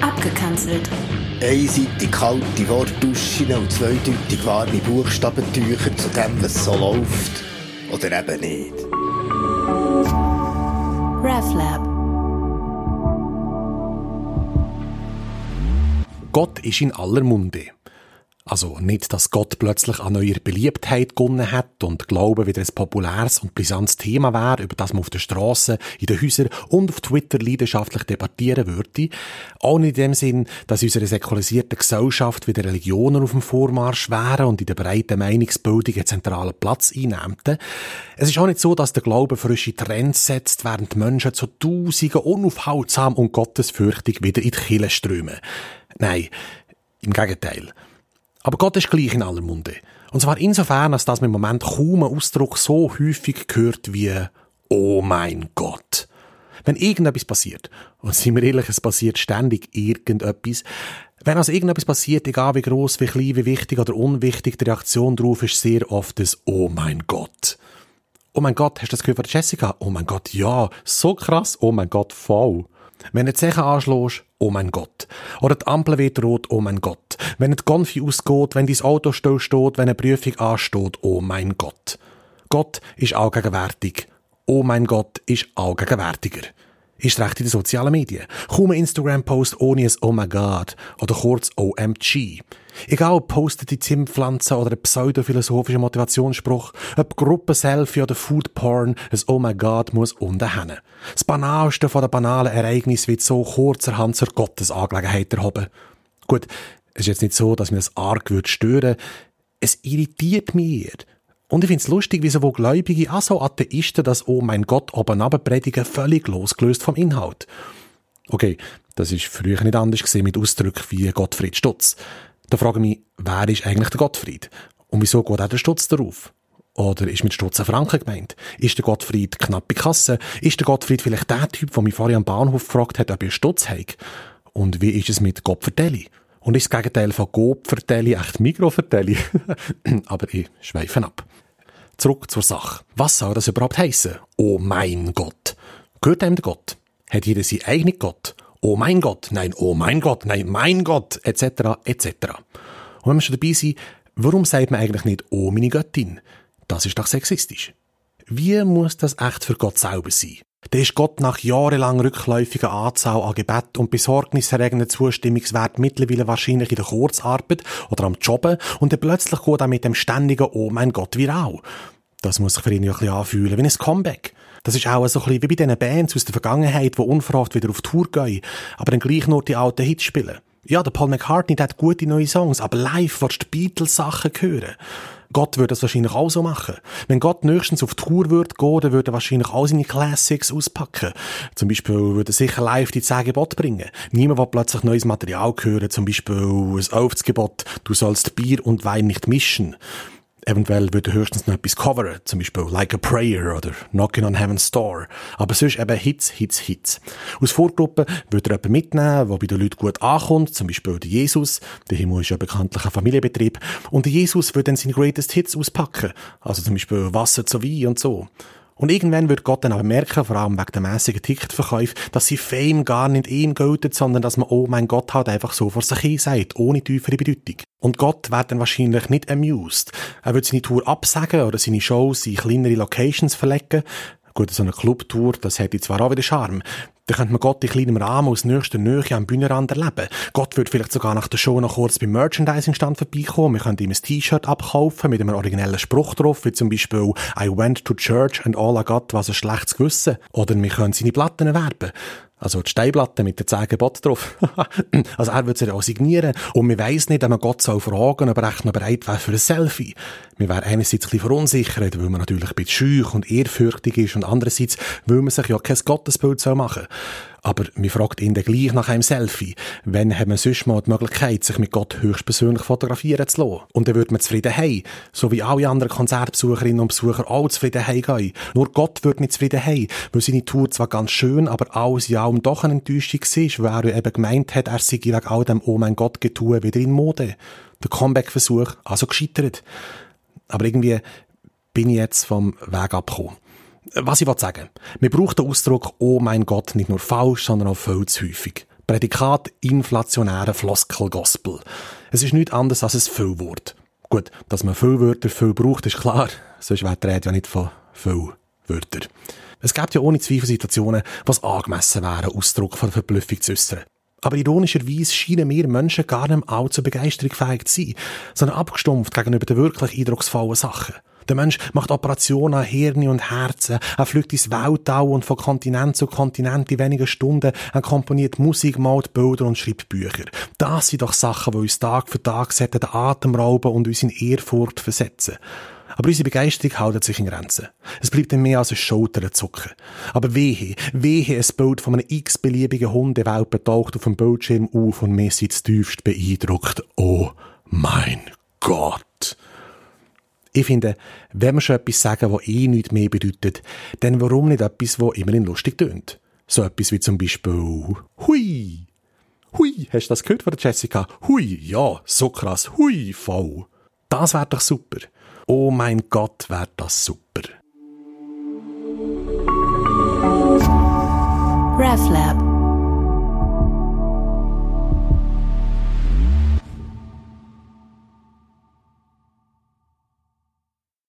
Abgekanzelt. Einseitig kalte Wortduschen und zweideutig warme Buchstabentücher zu dem, was so läuft. Oder eben nicht. RefLab. Gott ist in aller Munde. Also nicht, dass Gott plötzlich an neuer Beliebtheit gewonnen hat und Glauben wieder ein populäres und brisantes Thema wäre, über das man auf der Straße, in den Häusern und auf Twitter leidenschaftlich debattieren würde. Auch nicht in dem Sinn, dass in unserer säkularisierten Gesellschaft wieder Religionen auf dem Vormarsch wären und in der breiten Meinungsbildung einen zentralen Platz einnehmen. Es ist auch nicht so, dass der Glaube frische Trends setzt, während Menschen zu Tausenden unaufhaltsam und gottesfürchtig wieder in die Kirche strömen. Nein, im Gegenteil. Aber Gott ist gleich in aller Munde. Und zwar insofern, als dass man im Moment kaum einen Ausdruck so häufig hört wie Oh mein Gott. Wenn irgendetwas passiert, und sind wir ehrlich, es passiert ständig irgendetwas, wenn also irgendetwas passiert, egal wie groß, wie klein, wie wichtig oder unwichtig, die Reaktion darauf ist sehr oft das Oh mein Gott. Oh mein Gott, hast du das gehört von Jessica? Oh mein Gott, ja, so krass, oh mein Gott, voll. Wenn du Zeche anschlägst, oh mein Gott. Oder die Ampel wird rot, oh mein Gott. Wenn die Konfi ausgeht, wenn dein Auto still steht, wenn eine Prüfung ansteht, oh mein Gott. Gott ist allgegenwärtig. Oh mein Gott ist allgegenwärtiger. Ist recht in den sozialen Medien. Kaum ein Instagram-Post ohne ein Oh my God oder kurz OMG. Egal ob postet die Zimtpflanze oder ein pseudophilosophischer Motivationsspruch, ob Gruppenselfie oder Foodporn, ein Oh my God muss unten hin. Das Banalste von den banalen Ereignissen wird so kurzerhand zur Gottesangelegenheit erhoben. Gut, es ist jetzt nicht so, dass mir das arg würde. Es irritiert mich. Und ich find's lustig, wie sowohl Gläubige als auch Atheisten das Oh mein Gott oben predigen, völlig losgelöst vom Inhalt. Okay, das ist früher nicht anders gesehen mit Ausdrücken wie Gottfried Stutz. Da frage ich mich, wer ist eigentlich der Gottfried? Und wieso geht auch der Stutz darauf? Oder ist mit Stutz ein Franken gemeint? Ist der Gottfried knappe Kasse? Ist der Gottfried vielleicht der Typ, der mich vorher am Bahnhof gefragt hat, ob ich Stutz habe? Und wie ist es mit Gottvertelli? Und ist das Gegenteil von Gopfertelli echt Mikrovertelli? Aber ich schweife ab. Zurück zur Sache. Was soll das überhaupt heißen? Oh mein Gott. Gehört einem der Gott? Hat jeder seinen eigenen Gott? Oh mein Gott, nein, oh mein Gott, nein, mein Gott, etc., etc. Und wenn wir schon dabei sind, warum sagt man eigentlich nicht Oh meine Göttin? Das ist doch sexistisch. Wie muss das echt für Gott selber sein? Der ist Gott nach jahrelang rückläufiger Anzahl an Gebet und besorgniserregenden Zustimmungswert mittlerweile wahrscheinlich in der Kurzarbeit oder am Jobben und dann plötzlich geht er mit dem ständigen Oh mein Gott viral. Das muss sich für ihn ja ein bisschen anfühlen wie ein Comeback. Das ist auch so ein bisschen wie bei diesen Bands aus der Vergangenheit, die unverhofft wieder auf Tour gehen, aber dann gleich nur die alten Hits spielen. Ja, der Paul McCartney der hat gute neue Songs, aber live willst du Beatles-Sachen hören. Gott würde das wahrscheinlich auch so machen. Wenn Gott nächstens auf Tour würde gehen, dann würde er wahrscheinlich all seine Classics auspacken. Zum Beispiel würde er sicher live die 10 Gebote bringen. Niemand will plötzlich neues Material hören, zum Beispiel ein 11. Gebot, du sollst Bier und Wein nicht mischen. Eventuell würde höchstens noch etwas coveren, zum Beispiel Like a Prayer oder Knocking on Heaven's Door. Aber sonst eben Hits, Hits, Hits. Aus Vorgruppen würde er jemanden mitnehmen, der bei den Leuten gut ankommt, zum Beispiel der Jesus. Der Himmel ist ja bekanntlich ein Familienbetrieb. Und der Jesus würde dann seine Greatest Hits auspacken. Also zum Beispiel Wasser zu Wein und so. Und irgendwann wird Gott dann aber merken, vor allem wegen der mäßigen Ticketverkäufe, dass sie Fame gar nicht ihm gilt, sondern dass man, oh mein Gott, halt einfach so vor sich hin sagt, ohne tiefere Bedeutung. Und Gott wird dann wahrscheinlich nicht amused. Er wird seine Tour absagen oder seine Shows in kleinere Locations verlegen. Gut, so eine Clubtour, das hätte zwar auch wieder Charme. Dann könnte man Gott in kleinem Rahmen aus nächster Nähe am Bühnenrand erleben. Gott würde vielleicht sogar nach der Show noch kurz beim Merchandising-Stand vorbeikommen. Wir könnten ihm ein T-Shirt abkaufen mit einem originellen Spruch drauf, wie zum Beispiel I went to church and all I got was ein schlechtes Gewissen. Oder wir können seine Platten erwerben. Also die Steinplatte mit den zehn Geboten drauf. also er würde sie auch signieren. Und wir weiss nicht, ob man Gott soll fragen, ob er echt noch bereit wäre für ein Selfie. Wir wären einerseits ein bisschen verunsichert, weil man natürlich ein bisschen schüch und ehrfürchtig ist und andererseits, weil man sich ja kein Gottesbild machen soll. Aber mir fragt ihn dann gleich nach einem Selfie. Wenn haben wir sonst mal die Möglichkeit, sich mit Gott höchstpersönlich fotografieren zu lassen? Und dann würde man zufrieden heim. So wie alle anderen Konzertbesucherinnen und Besucher auch zufrieden heimgehen. Nur Gott würde nicht zufrieden heim, weil seine Tour zwar ganz schön, aber alles ja um doch eine Enttäuschung war, weil er eben gemeint hat, er sei wegen all dem Oh mein Gott getue wieder in Mode. Der Comeback-Versuch also gescheitert. Aber irgendwie bin ich jetzt vom Weg abgekommen. Was ich sagen wir brauchen den Ausdruck «Oh mein Gott» nicht nur falsch, sondern auch viel zu häufig. Prädikat inflationäre Floskel-Gospel. Es ist nichts anderes als ein Füllwort. Gut, dass man Füllwörter viel braucht, ist klar. Sonst wäre die Rede ja nicht von Füllwörtern. Es gibt ja ohne Zweifel Situationen, was angemessen wäre, Ausdruck von Verblüffung zu äußern. Aber ironischerweise scheinen wir Menschen gar nicht allzu begeisterungsfähig zu sein, sondern abgestumpft gegenüber den wirklich eindrucksvollen Sachen. Der Mensch macht Operationen an Hirn und Herzen, er fliegt ins Weltall und von Kontinent zu Kontinent in wenigen Stunden, er komponiert Musik, malt Bilder und schreibt Bücher. Das sind doch Sachen, die uns Tag für Tag den Atem rauben und uns in Ehrfurcht versetzen. Aber unsere Begeisterung hält sich in Grenzen. Es bleibt mehr als ein Schulternzucken. Aber wehe, wehe, ein Bild von einem x-beliebigen Hundewelpen taucht auf dem Bildschirm auf und wir sind tiefst beeindruckt. Oh mein Gott! Ich finde, wenn wir schon etwas sagen, was eh nichts mehr bedeutet, dann warum nicht etwas, was immerhin lustig tönt? So etwas wie zum Beispiel Hui. Hui, hast du das gehört von Jessica? Hui, ja, so krass. Hui, voll. Das wäre doch super. Oh mein Gott, wäre das super. RefLab